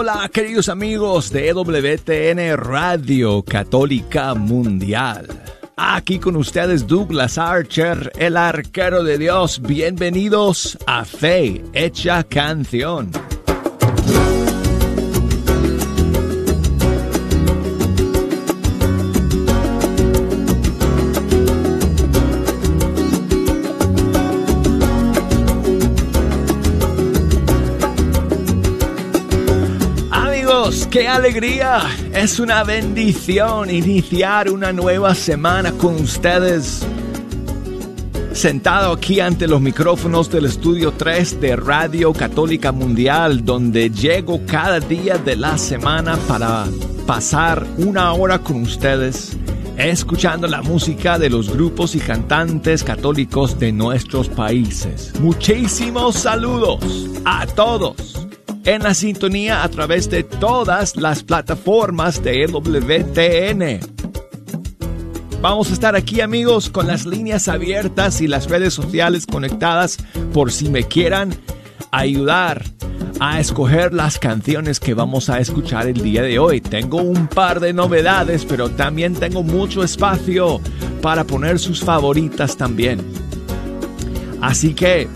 Hola queridos amigos de EWTN Radio Católica Mundial. Aquí con ustedes Douglas Archer, el arquero de Dios. Bienvenidos a Fe Hecha Canción. Qué alegría. Es una bendición iniciar una nueva semana con ustedes. Sentado aquí ante los micrófonos del estudio 3 de Radio Católica Mundial, donde llego cada día de la semana para pasar una hora con ustedes, escuchando la música de los grupos y cantantes católicos de nuestros países. Muchísimos saludos a todos en la sintonía a través de todas las plataformas de WTN. Vamos a estar aquí amigos con las líneas abiertas y las redes sociales conectadas por si me quieran ayudar a escoger las canciones que vamos a escuchar el día de hoy. Tengo un par de novedades, pero también tengo mucho espacio para poner sus favoritas también. Así que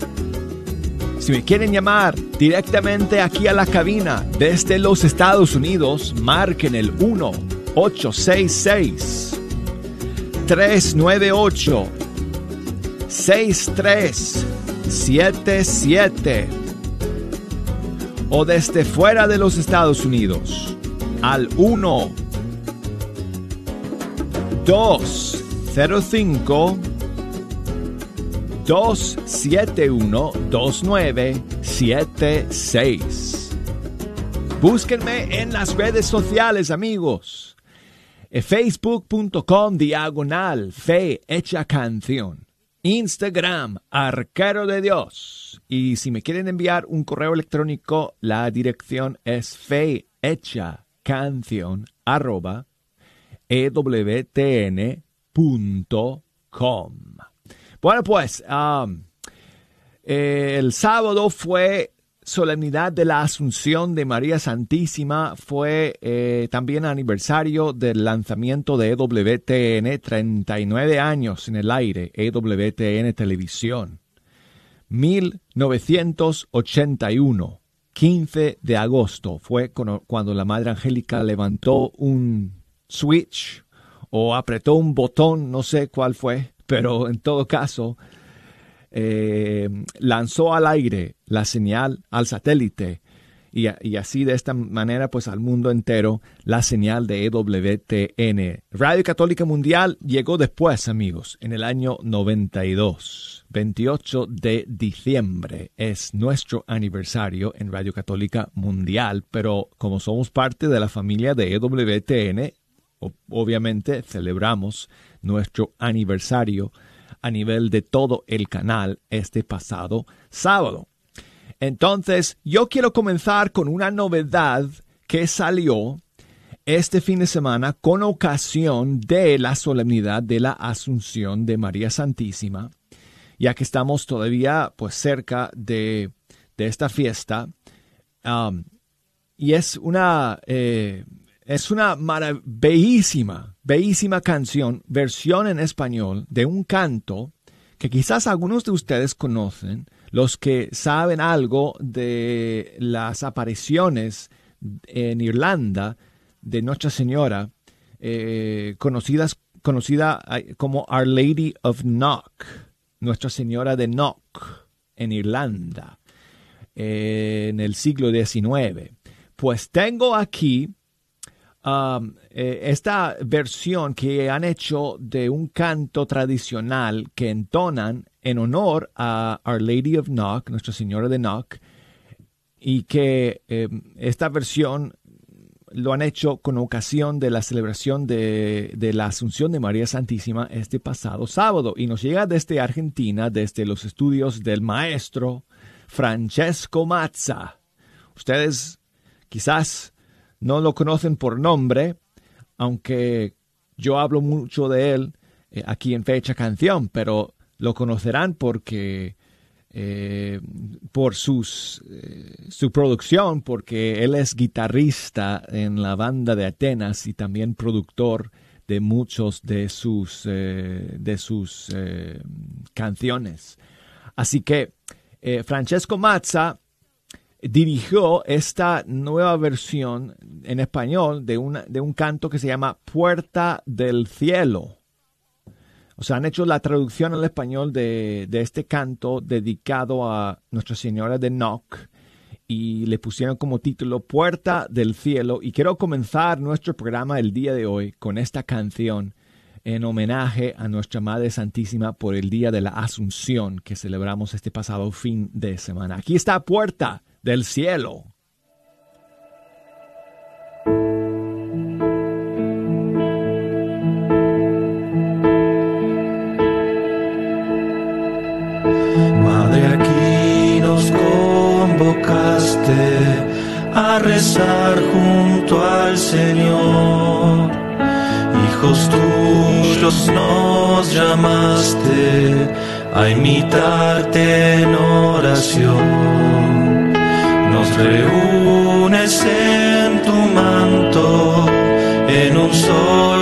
si me quieren llamar directamente aquí a la cabina desde los Estados Unidos, marquen el 1 866 398 6377 o desde fuera de los Estados Unidos al 1 205 271-2976. Búsquenme en las redes sociales, amigos. Eh, Facebook.com diagonal fe hecha canción. Instagram, arquero de Dios. Y si me quieren enviar un correo electrónico, la dirección es fe hecha canción arroba ewtn.com. Bueno, pues um, eh, el sábado fue solemnidad de la Asunción de María Santísima, fue eh, también aniversario del lanzamiento de EWTN, 39 años en el aire, EWTN Televisión. 1981, 15 de agosto, fue cuando la Madre Angélica levantó un switch o apretó un botón, no sé cuál fue, pero en todo caso eh, lanzó al aire la señal al satélite y, y, así de esta manera pues al mundo entero la señal de EWTN. Radio Católica Mundial llegó después amigos, en el año 92. 28 de diciembre es nuestro aniversario en Radio Católica Mundial, pero como somos parte de la familia de EWTN, obviamente celebramos nuestro aniversario a nivel de todo el canal este pasado sábado. Entonces, yo quiero comenzar con una novedad que salió este fin de semana con ocasión de la solemnidad de la Asunción de María Santísima, ya que estamos todavía pues cerca de, esta fiesta. Y es una eh, es una bellísima, bellísima canción, versión en español de un canto que quizás algunos de ustedes conocen, los que saben algo de las apariciones en Irlanda de Nuestra Señora, eh, conocidas, conocida como Our Lady of Knock, Nuestra Señora de Knock, en Irlanda, eh, en el siglo XIX. Pues tengo aquí Um, eh, esta versión que han hecho de un canto tradicional que entonan en honor a Our Lady of Knock, Nuestra Señora de Knock, y que em, esta versión lo han hecho con ocasión de la celebración de, de, la Asunción de María Santísima este pasado sábado y nos llega desde Argentina, desde los estudios del maestro Francesco Mazza. Ustedes quizás no lo conocen por nombre, aunque yo hablo mucho de él eh, aquí en Fecha Canción, pero lo conocerán porque eh, por sus, eh, su producción, porque él es guitarrista en la banda de Atenas y también productor de muchos de sus, de sus canciones. Así que Francesco Mazza dirigió esta nueva versión en español de, de un canto que se llama Puerta del Cielo o sea, han hecho la traducción al español de, este canto dedicado a Nuestra Señora de Knock y le pusieron como título Puerta del Cielo. Y quiero comenzar nuestro programa el día de hoy con esta canción en homenaje a nuestra Madre Santísima por el Día de la Asunción que celebramos este pasado fin de semana. Aquí está Puerta del Cielo. a rezar junto al Señor. Hijos tuyos nos llamaste a imitarte en oración. Reúnes en tu manto, en un solo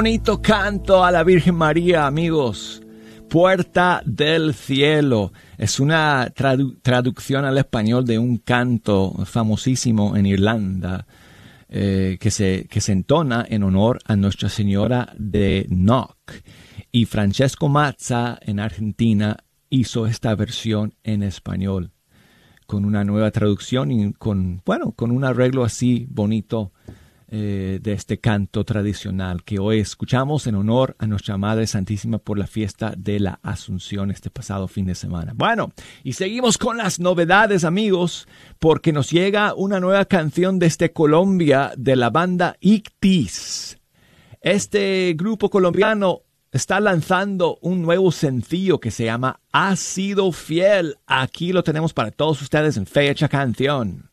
bonito canto a la Virgen María, amigos. Puerta del Cielo. Es una traducción al español de un canto famosísimo en Irlanda eh, que, se, que se entona en honor a Nuestra Señora de Knock. Y Francesco Mazza en Argentina hizo esta versión en español con una nueva traducción y con, bueno, con un arreglo así bonito eh, de este canto tradicional que hoy escuchamos en honor a nuestra Madre Santísima por la fiesta de la Asunción este pasado fin de semana. Bueno, y seguimos con las novedades amigos, porque nos llega una nueva canción desde Colombia de la banda Ictis. Este grupo colombiano está lanzando un nuevo sencillo que se llama Ha sido fiel. Aquí lo tenemos para todos ustedes en Fecha Canción.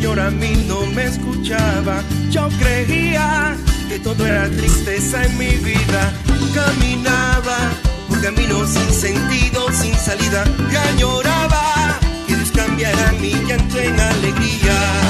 Señor a mí no me escuchaba. Yo creía que todo era tristeza en mi vida. Caminaba por caminos sin sentido, sin salida. Y añoraba que Dios cambiara mi llanto en alegría.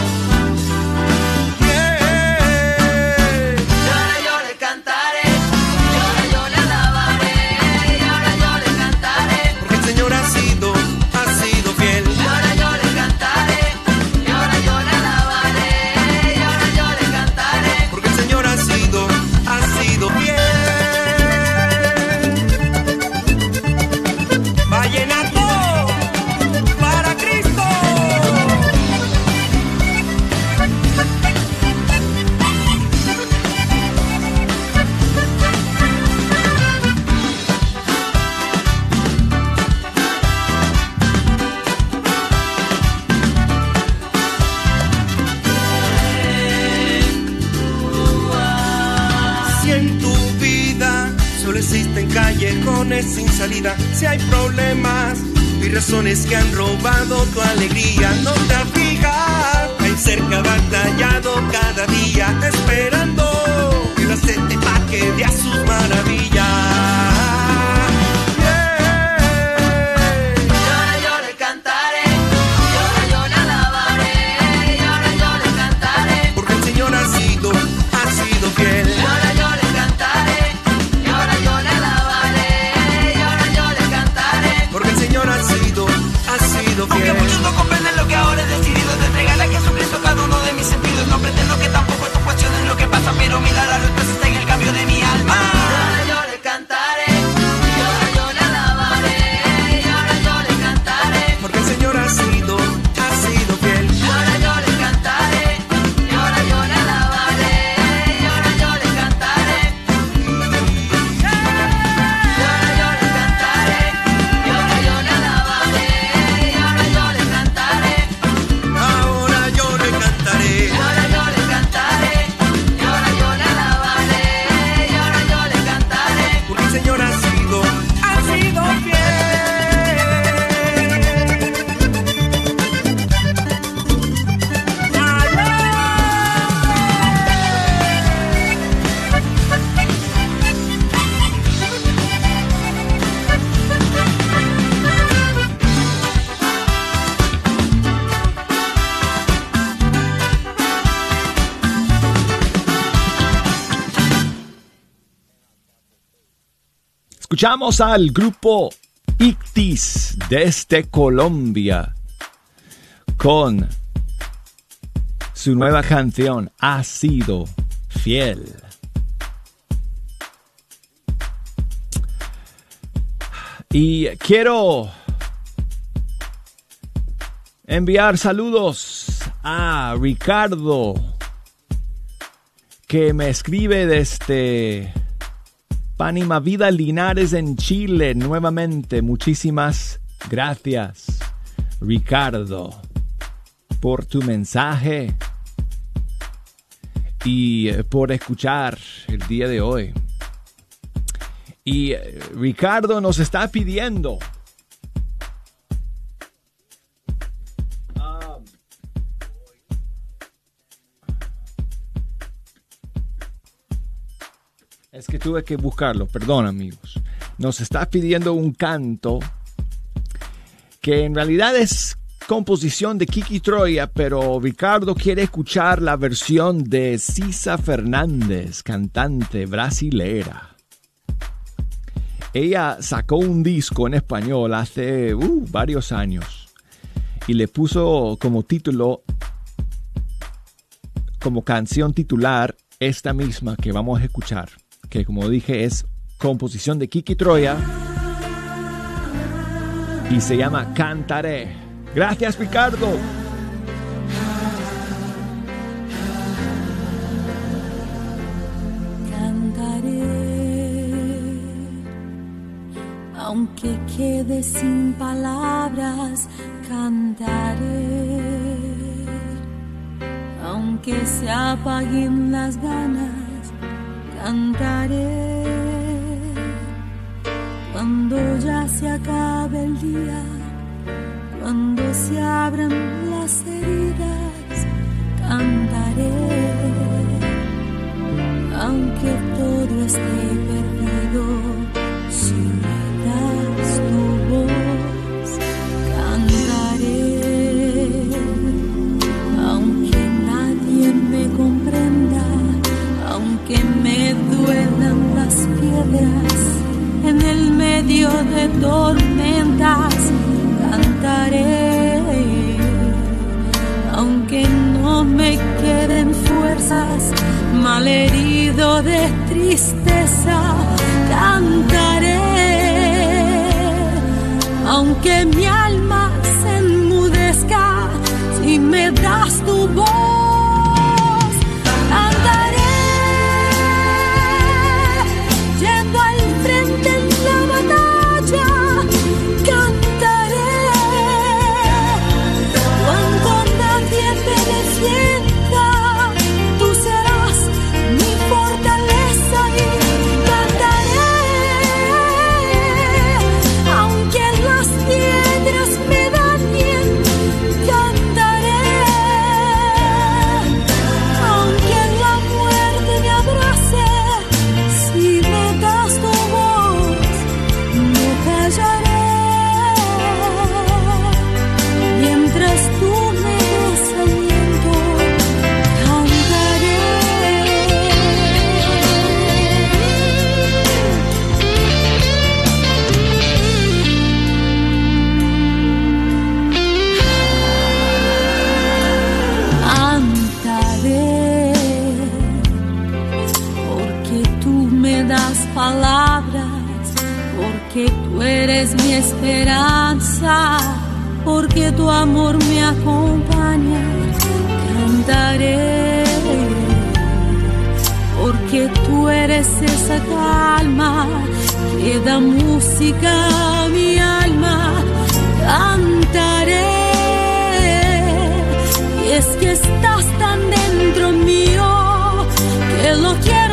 Escuchamos al grupo Ictis desde Colombia con su nueva canción Ha sido fiel. Y quiero enviar saludos a Ricardo que me escribe desde Pánima Vida Linares en Chile nuevamente. Muchísimas gracias, Ricardo, por tu mensaje y eh, por escuchar el día de hoy. Y eh, Ricardo nos está pidiendo Es que tuve que buscarlo, perdón amigos. Nos está pidiendo un canto que en realidad es composición de Kiki Troya, pero Ricardo quiere escuchar la versión de Cisa Fernández, cantante brasilera. Ella sacó un disco en español hace uh, varios años y le puso como título, como canción titular, esta misma que vamos a escuchar, que como dije es composición de Kiki Troya y se llama Cantaré. Gracias Ricardo. aunque quede sin palabras, cantaré. Aunque se apaguen las ganas, cantaré. Cuando ya se acabe el día, cuando se abran las heridas, cantaré. Aunque todo esté perdido, en el medio de tormentas cantaré. Aunque no me queden fuerzas malherido de tristeza cantaré. Aunque mi alma se enmudezca si me das tu voz tu amor me acompaña, cantaré, porque tú eres esa calma que da música a mi alma, cantaré, y es que estás tan dentro mío que lo quiero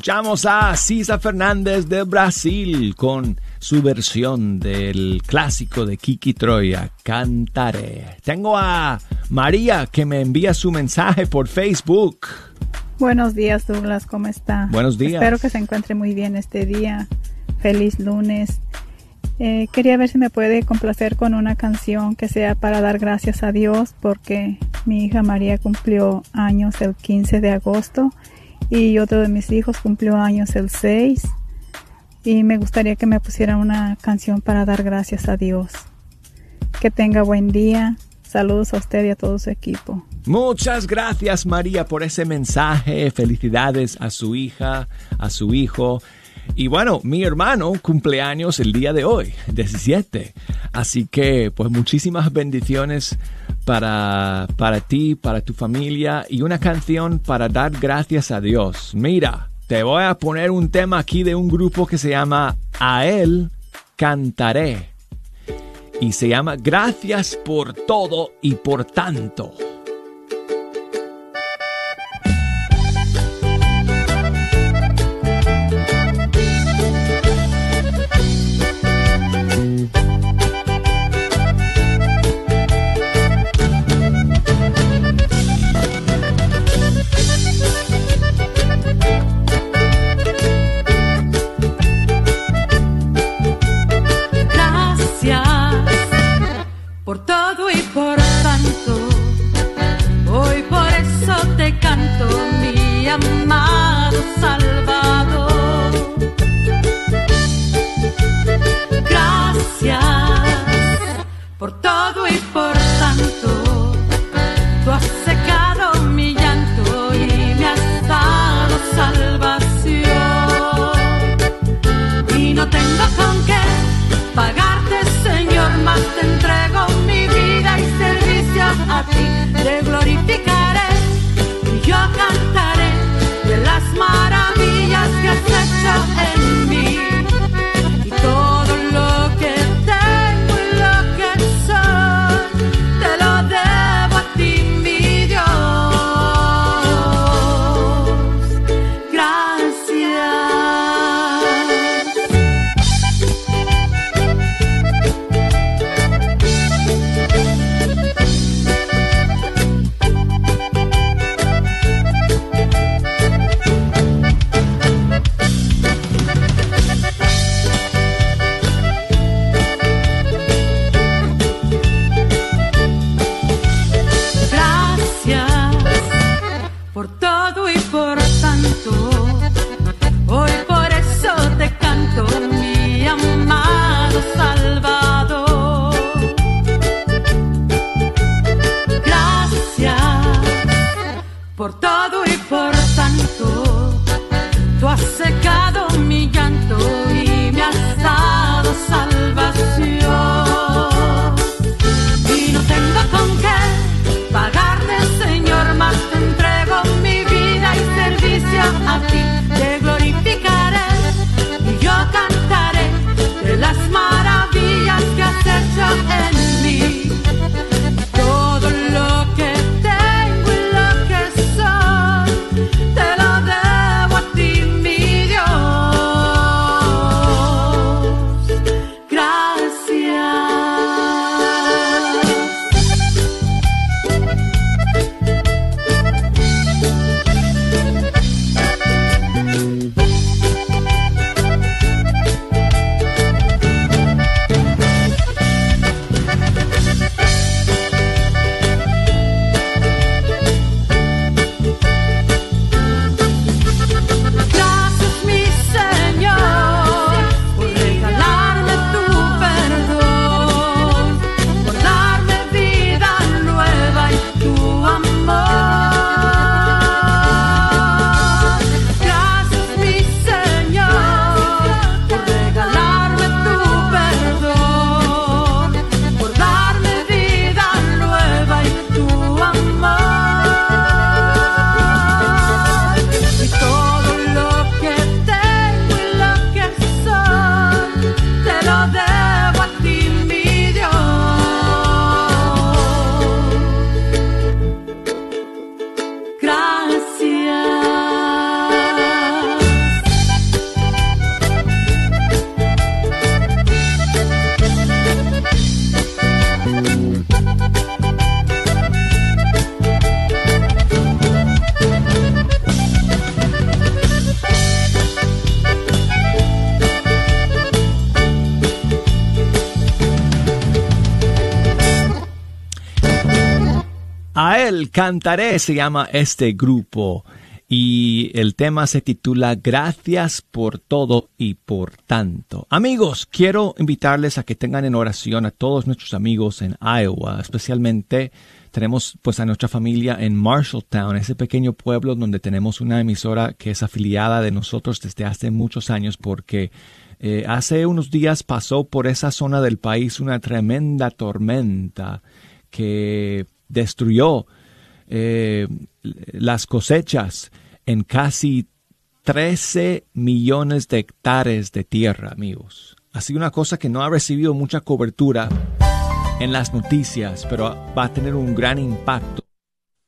Escuchamos a Cisa Fernández de Brasil con su versión del clásico de Kiki Troya, Cantaré. Tengo a María que me envía su mensaje por Facebook. Buenos días, Douglas, ¿cómo está? Buenos días. Espero que se encuentre muy bien este día. Feliz lunes. Eh, quería ver si me puede complacer con una canción que sea para dar gracias a Dios porque mi hija María cumplió años el 15 de agosto y otro de mis hijos cumplió años el 6 y me gustaría que me pusiera una canción para dar gracias a Dios. Que tenga buen día. Saludos a usted y a todo su equipo. Muchas gracias María por ese mensaje. Felicidades a su hija, a su hijo. Y bueno, mi hermano cumpleaños el día de hoy, 17. Así que pues muchísimas bendiciones para, para ti, para tu familia y una canción para dar gracias a Dios. Mira, te voy a poner un tema aquí de un grupo que se llama A Él Cantaré. Y se llama Gracias por todo y por tanto. A él cantaré se llama este grupo y el tema se titula Gracias por todo y por tanto. Amigos, quiero invitarles a que tengan en oración a todos nuestros amigos en Iowa, especialmente tenemos pues a nuestra familia en Marshalltown, ese pequeño pueblo donde tenemos una emisora que es afiliada de nosotros desde hace muchos años porque eh, hace unos días pasó por esa zona del país una tremenda tormenta que destruyó eh, las cosechas en casi 13 millones de hectáreas de tierra, amigos. Sido una cosa que no ha recibido mucha cobertura en las noticias, pero va a tener un gran impacto.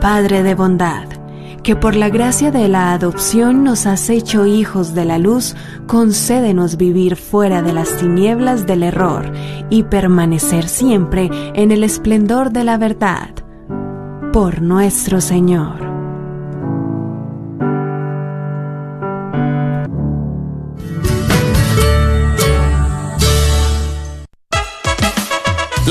Padre de bondad, que por la gracia de la adopción nos has hecho hijos de la luz, concédenos vivir fuera de las tinieblas del error y permanecer siempre en el esplendor de la verdad. Por nuestro Señor.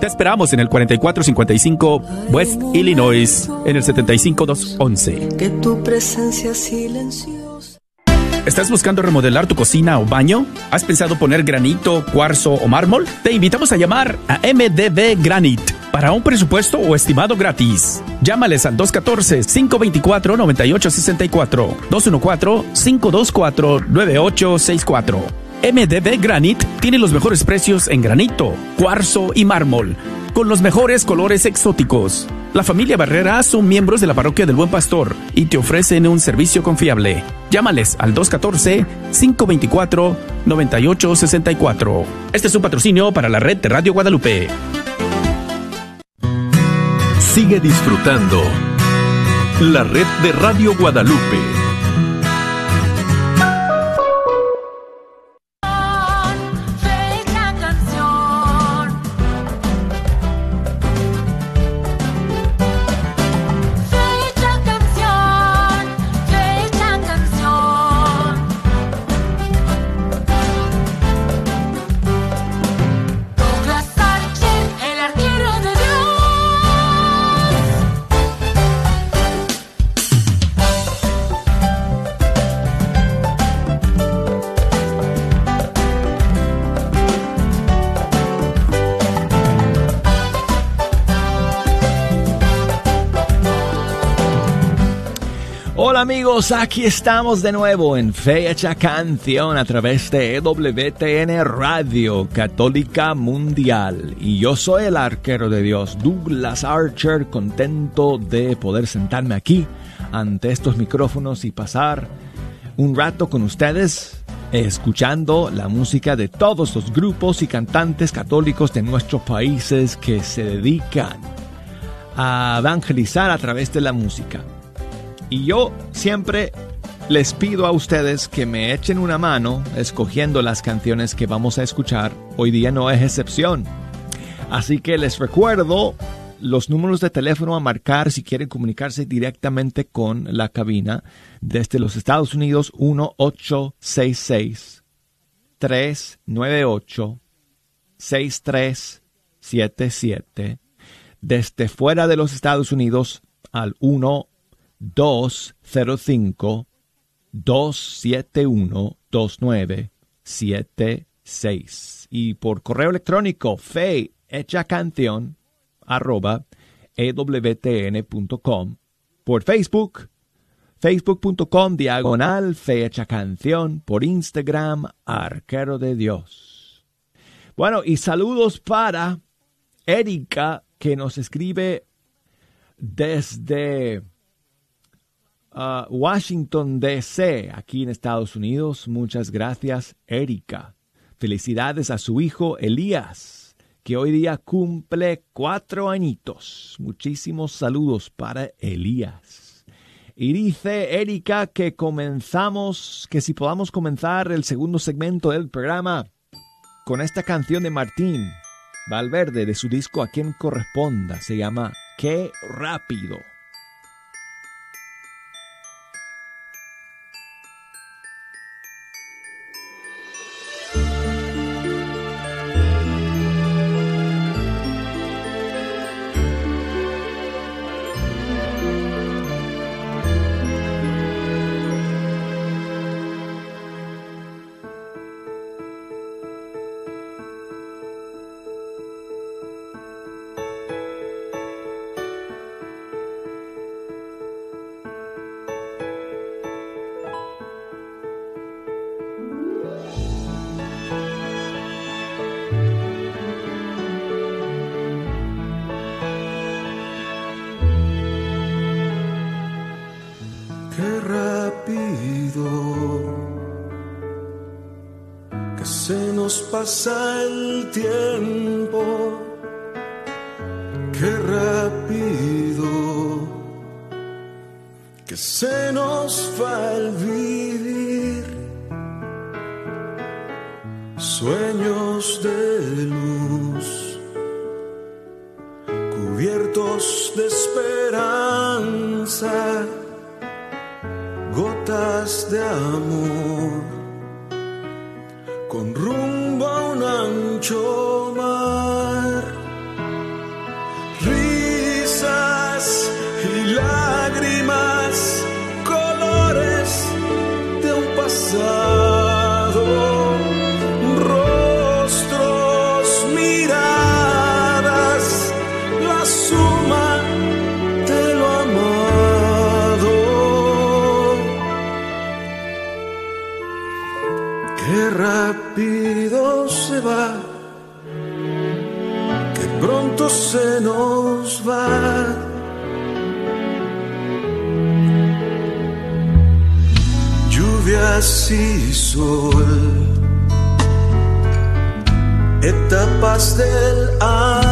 Te esperamos en el 4455 West Illinois, en el 75211. Que tu presencia silenciosa. ¿Estás buscando remodelar tu cocina o baño? ¿Has pensado poner granito, cuarzo o mármol? Te invitamos a llamar a MDB Granite para un presupuesto o estimado gratis. Llámales al 214-524-9864, 214-524-9864. MDB Granite tiene los mejores precios en granito, cuarzo y mármol, con los mejores colores exóticos. La familia Barrera son miembros de la parroquia del Buen Pastor y te ofrecen un servicio confiable. Llámales al 214-524-9864. Este es un patrocinio para la red de Radio Guadalupe. Sigue disfrutando la red de Radio Guadalupe. Amigos, aquí estamos de nuevo en Fecha Canción a través de EWTN Radio Católica Mundial. Y yo soy el arquero de Dios, Douglas Archer, contento de poder sentarme aquí ante estos micrófonos y pasar un rato con ustedes escuchando la música de todos los grupos y cantantes católicos de nuestros países que se dedican a evangelizar a través de la música. Y yo siempre les pido a ustedes que me echen una mano escogiendo las canciones que vamos a escuchar. Hoy día no es excepción. Así que les recuerdo los números de teléfono a marcar si quieren comunicarse directamente con la cabina desde los Estados Unidos 1866 398 6377 desde fuera de los Estados Unidos al 1 205 271 2976 y por correo electrónico fe hecha canción arroba ewtn.com por Facebook facebook.com diagonal fecha canción por Instagram arquero de Dios. Bueno y saludos para Erika que nos escribe desde uh, Washington, D.C., aquí en Estados Unidos. Muchas gracias, Erika. Felicidades a su hijo Elías, que hoy día cumple cuatro añitos. Muchísimos saludos para Elías. Y dice Erika que comenzamos, que si podamos comenzar el segundo segmento del programa con esta canción de Martín Valverde de su disco A quien corresponda. Se llama Qué rápido. Pasa el tiempo, qué rápido que se nos va el vivir. Sueños de luz, cubiertos de esperanza, gotas de amor con rumbo 中。Y sol, etapas del alma,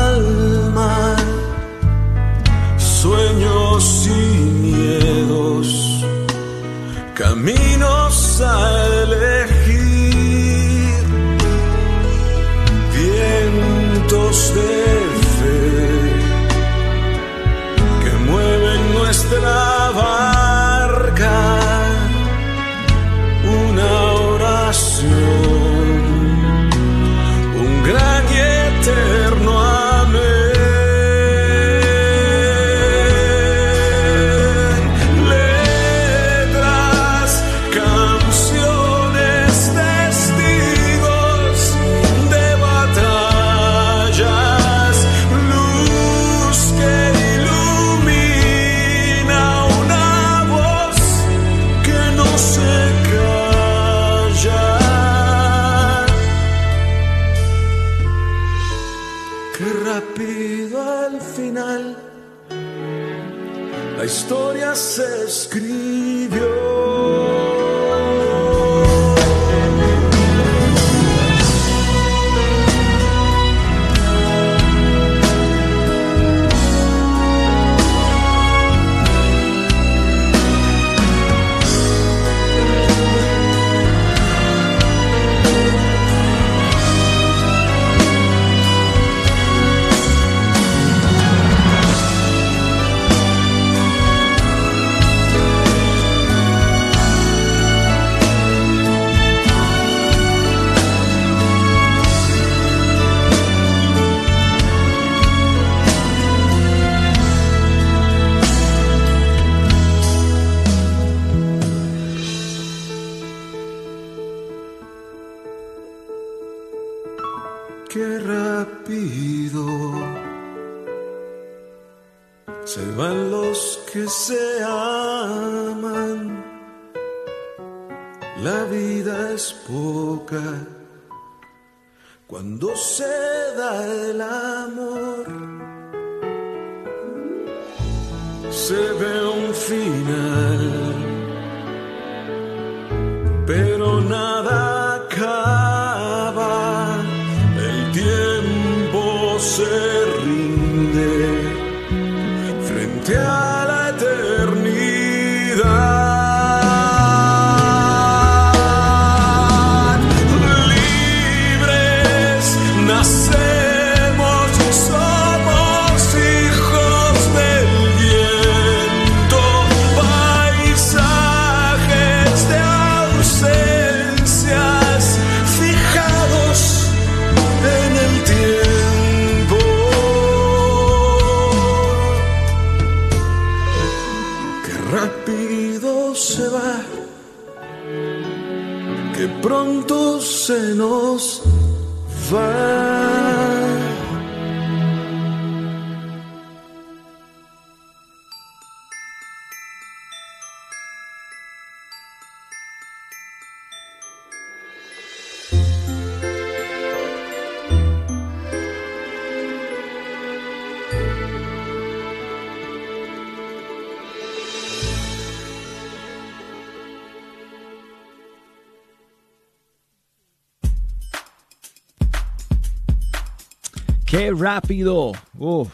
¡Qué rápido! ¡Uf!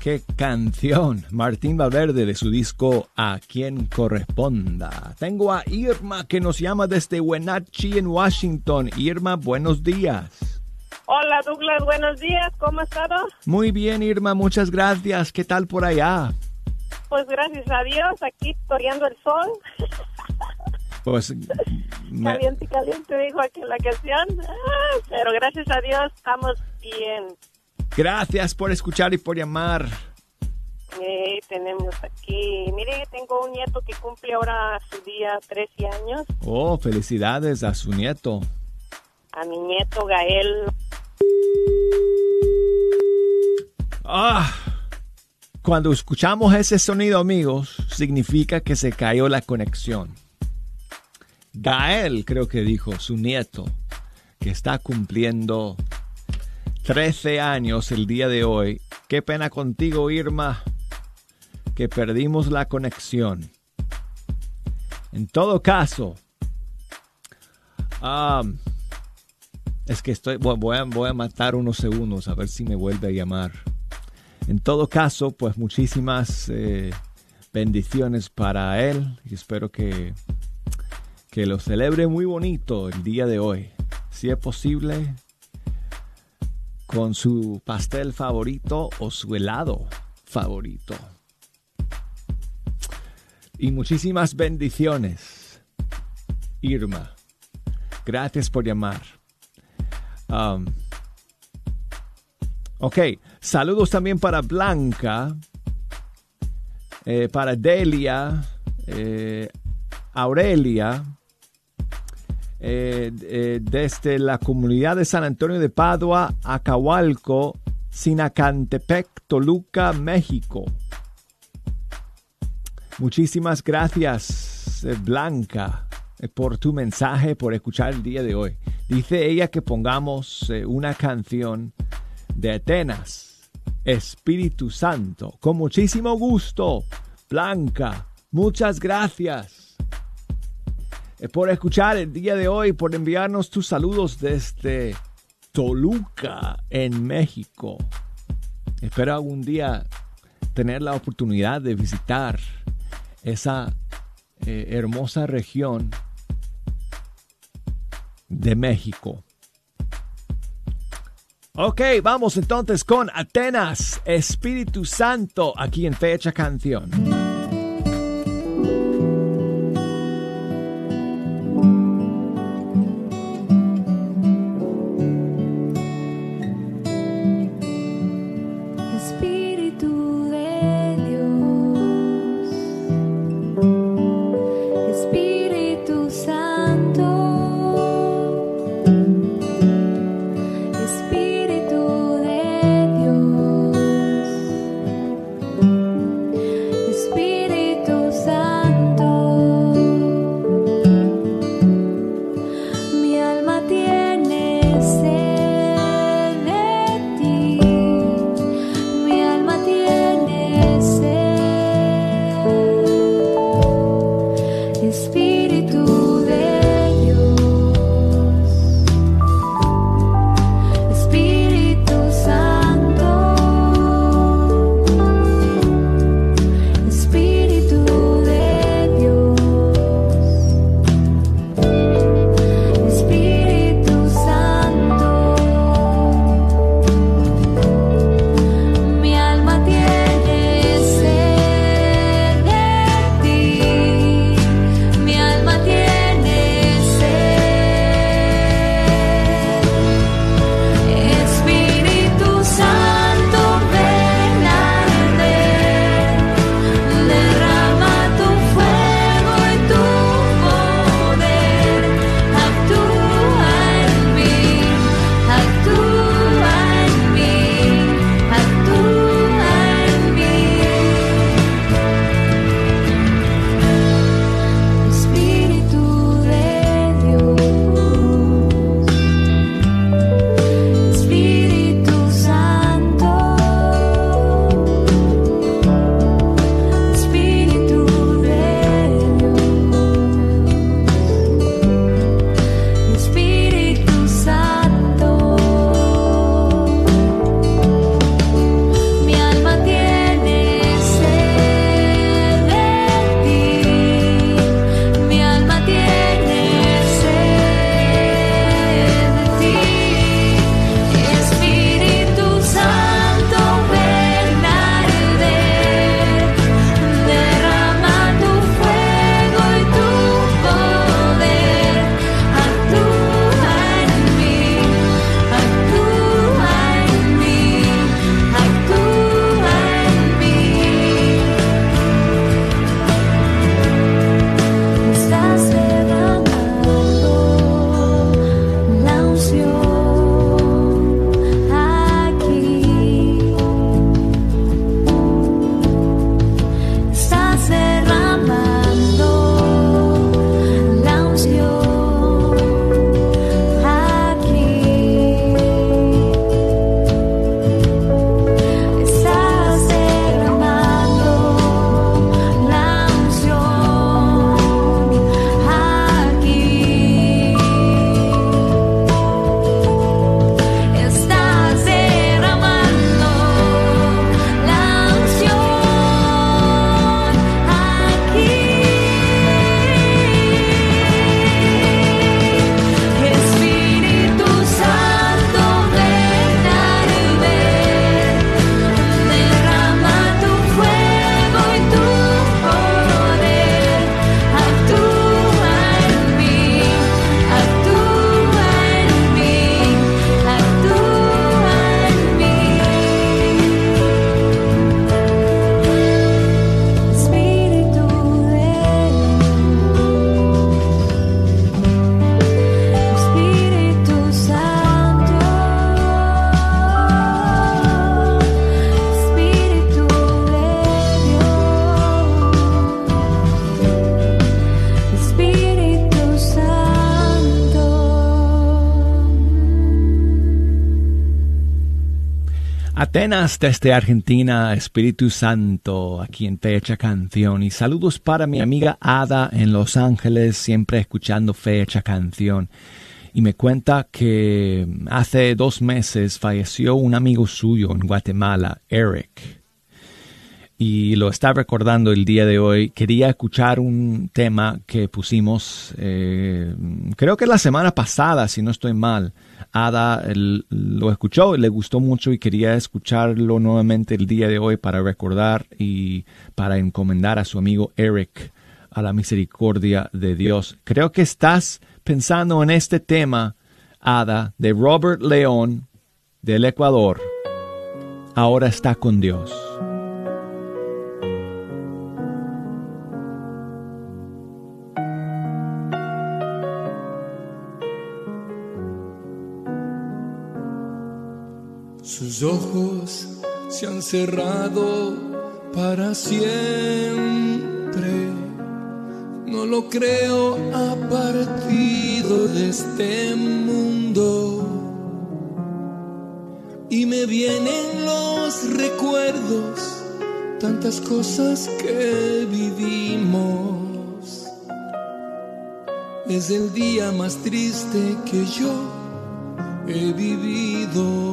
¡Qué canción! Martín Valverde de su disco A quien corresponda. Tengo a Irma que nos llama desde Wenatchee en Washington. Irma, buenos días. Hola Douglas, buenos días, ¿cómo has estado? Muy bien, Irma, muchas gracias. ¿Qué tal por allá? Pues gracias a Dios, aquí toreando el sol. Pues me- Caliente, caliente, dijo aquí la canción. Ah, pero gracias a Dios estamos bien. Gracias por escuchar y por llamar. Eh, tenemos aquí, mire, tengo un nieto que cumple ahora su día 13 años. Oh, felicidades a su nieto. A mi nieto Gael. Ah, cuando escuchamos ese sonido, amigos, significa que se cayó la conexión. Gael, creo que dijo, su nieto, que está cumpliendo 13 años el día de hoy. Qué pena contigo, Irma, que perdimos la conexión. En todo caso, es que estoy, voy a, voy a matar unos segundos a ver si me vuelve a llamar. En todo caso, pues muchísimas eh, bendiciones para él y espero que, que lo celebre muy bonito el día de hoy. Si es posible, con su pastel favorito o su helado favorito. Y muchísimas bendiciones, Irma. Gracias por llamar. Ok, saludos también para Blanca, eh, para Delia, eh, Aurelia, eh, eh, desde la comunidad de San Antonio de Padua, Acahualco, Sinacantepec, Toluca, México. Muchísimas gracias, eh, Blanca, eh, por tu mensaje, por escuchar el día de hoy. Dice ella que pongamos eh, una canción de Atenas, Espíritu Santo. Con muchísimo gusto, Blanca. Muchas gracias por escuchar el día de hoy, por enviarnos tus saludos desde Toluca, en México. Espero algún día tener la oportunidad de visitar esa eh, hermosa región de México. Ok, vamos entonces con Atenas, Espíritu Santo, aquí en Fecha Canción. Desde Argentina, Espíritu Santo, aquí en Fecha Canción. Y saludos para mi amiga Ada en Los Ángeles, siempre escuchando Fecha Canción. Y me cuenta que hace dos meses falleció un amigo suyo en Guatemala, Eric y lo está recordando el día de hoy. Quería escuchar un tema que pusimos, eh, creo que la semana pasada, si no estoy mal. Ada lo escuchó, le gustó mucho y quería escucharlo nuevamente el día de hoy para recordar y para encomendar a su amigo Eric a la misericordia de Dios. Creo que estás pensando en este tema, Ada, de Robert León del Ecuador. Ahora está con Dios. Sus ojos se han cerrado para siempre. No lo creo, ha partido de este mundo. Y me vienen los recuerdos, tantas cosas que vivimos. Es el día más triste que yo he vivido.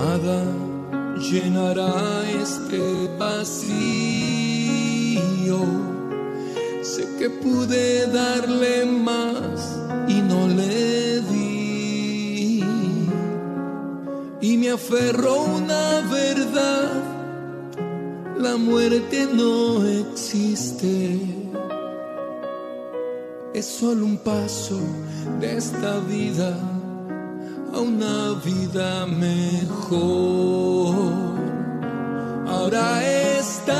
Nada llenará este vacío. Sé que pude darle más y no le di. Y me aferró una verdad. La muerte no existe. Es solo un paso de esta vida una vida mejor. Ahora está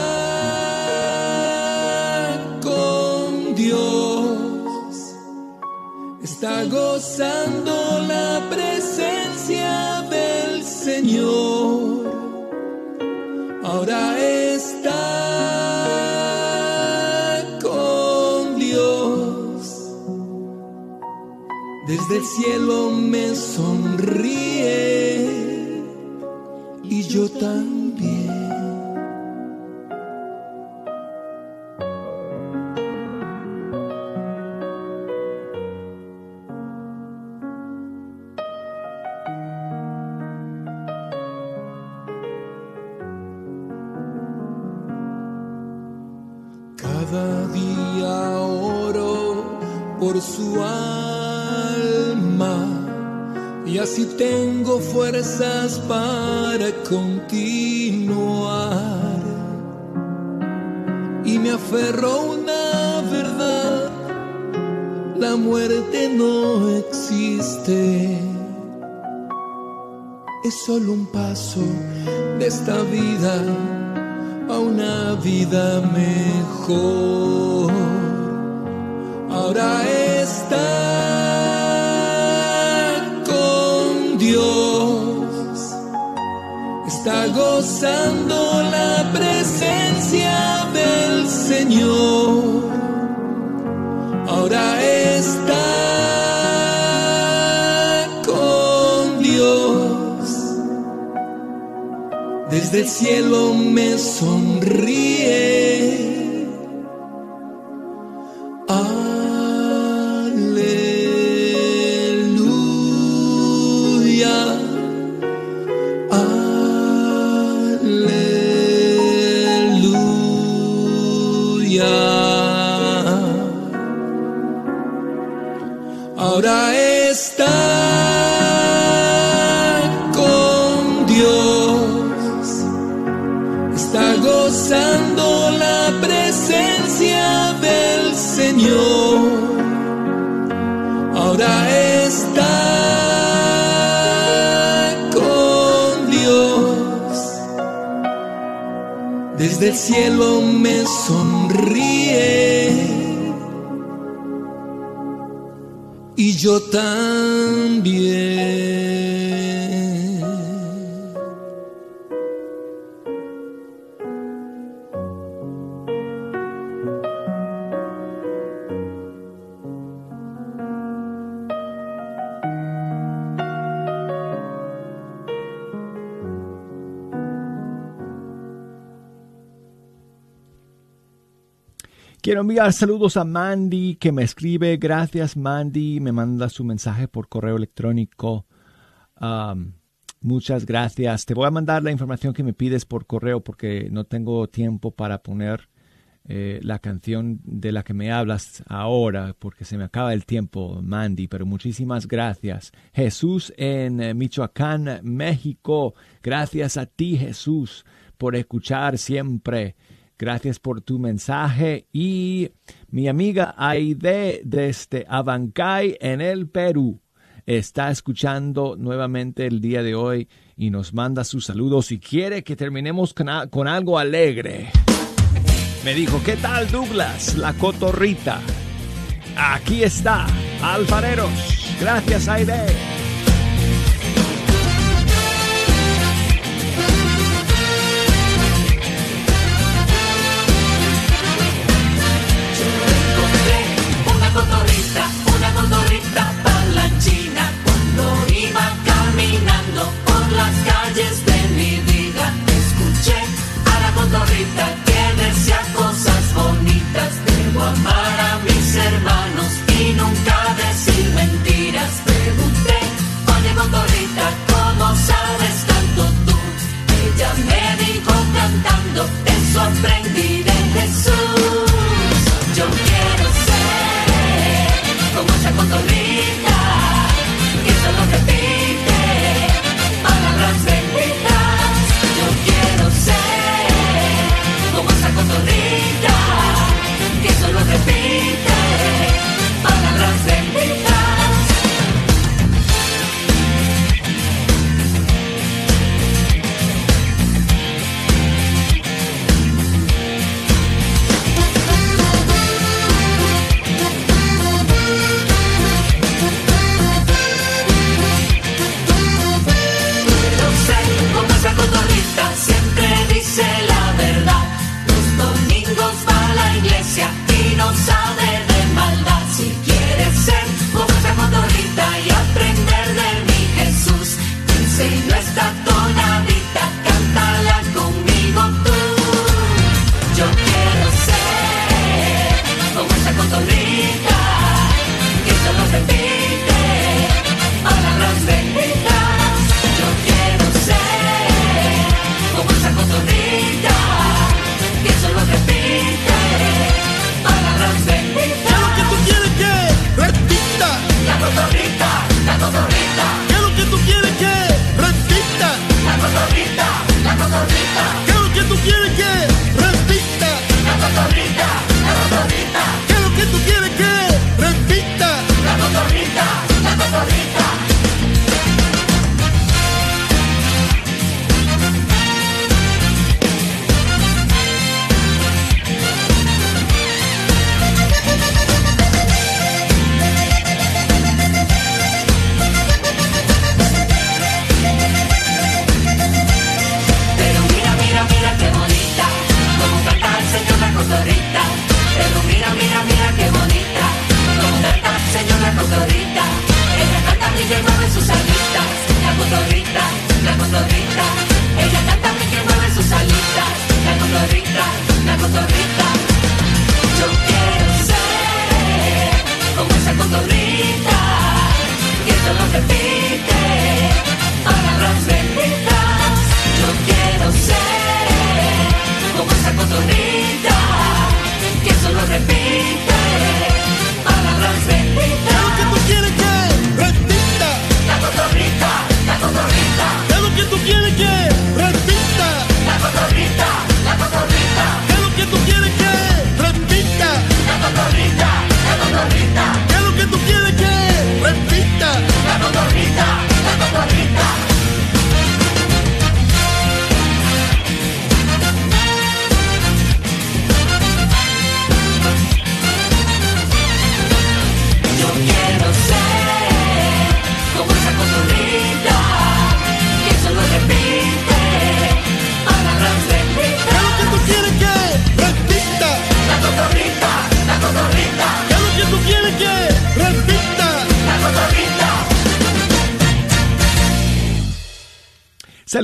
con Dios, está gozando Desde el cielo me sonríe y yo también. Para continuar. Y me aferro a una verdad, la muerte no existe. Es solo un paso de esta vida a una vida mejor. Ahora está está gozando la presencia del Señor. Ahora está con Dios. Desde el cielo me sonríe. Desde el cielo me sonríe y yo también. Quiero enviar saludos a Mandy que me escribe. Gracias Mandy. Me manda su mensaje por correo electrónico. Um, muchas gracias. Te voy a mandar la información que me pides por correo porque no tengo tiempo para poner eh, la canción de la que me hablas ahora porque se me acaba el tiempo, Mandy. Pero muchísimas gracias. Jesús en eh, Michoacán, México. Gracias a ti Jesús por escuchar siempre. Gracias por tu mensaje. Y mi amiga Aide desde Abancay, en el Perú, está escuchando nuevamente el día de hoy y nos manda sus saludos y quiere que terminemos con, algo alegre. Me dijo, ¿qué tal Douglas? La cotorrita. Aquí está, alfareros. Gracias, Aide. Que decía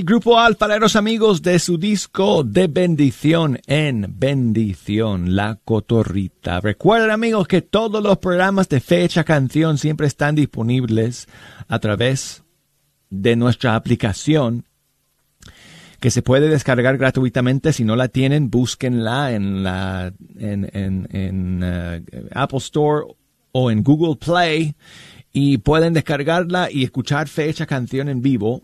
grupo Alfareros Amigos de su disco de bendición en bendición, La Cotorrita. Recuerden amigos que todos los programas de fecha canción siempre están disponibles a través de nuestra aplicación que se puede descargar gratuitamente. Si no la tienen, búsquenla en la en, en, uh, Apple Store o en Google Play y pueden descargarla y escuchar fecha canción en vivo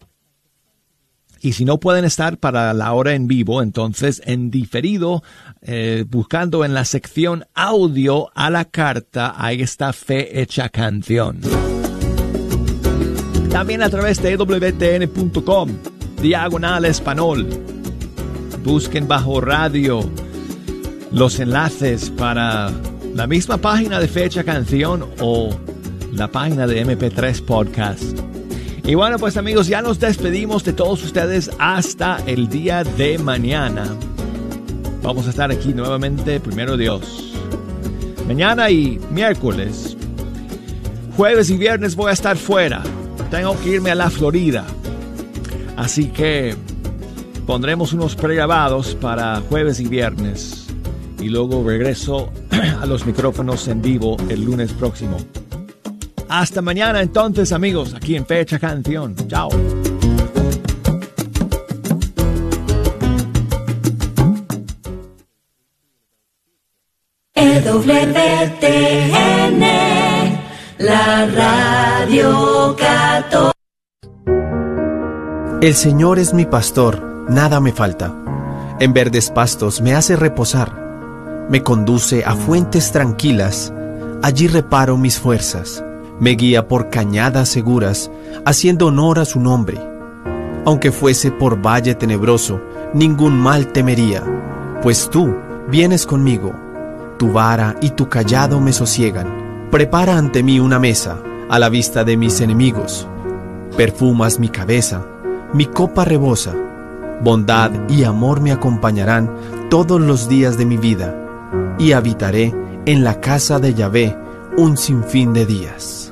y si no pueden estar para la hora en vivo, entonces en diferido, eh, buscando en la sección audio a la carta, ahí está Fe Hecha Canción. También a través de wtn.com, diagonal español. Busquen bajo radio los enlaces para la misma página de Fecha Canción o la página de MP3 Podcast. Y bueno, pues amigos, ya nos despedimos de todos ustedes hasta el día de mañana. Vamos a estar aquí nuevamente, primero Dios. Mañana y miércoles. Jueves y viernes voy a estar fuera. Tengo que irme a la Florida. Así que pondremos unos pregrabados para jueves y viernes. Y luego regreso a los micrófonos en vivo el lunes próximo. Hasta mañana entonces amigos, aquí en Fecha Canción. Chao. La radio. El Señor es mi pastor, nada me falta. En verdes pastos me hace reposar. Me conduce a fuentes tranquilas, allí reparo mis fuerzas me guía por cañadas seguras, haciendo honor a su nombre. Aunque fuese por valle tenebroso, ningún mal temería, pues tú vienes conmigo. Tu vara y tu callado me sosiegan. Prepara ante mí una mesa, a la vista de mis enemigos. Perfumas mi cabeza, mi copa rebosa. Bondad y amor me acompañarán todos los días de mi vida, y habitaré en la casa de Yahvé un sinfín de días.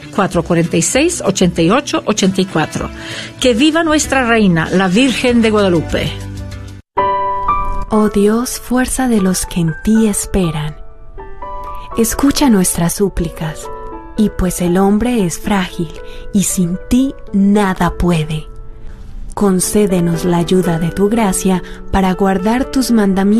446-8884. Que viva nuestra reina, la Virgen de Guadalupe. Oh Dios, fuerza de los que en ti esperan. Escucha nuestras súplicas, y pues el hombre es frágil, y sin ti nada puede. Concédenos la ayuda de tu gracia para guardar tus mandamientos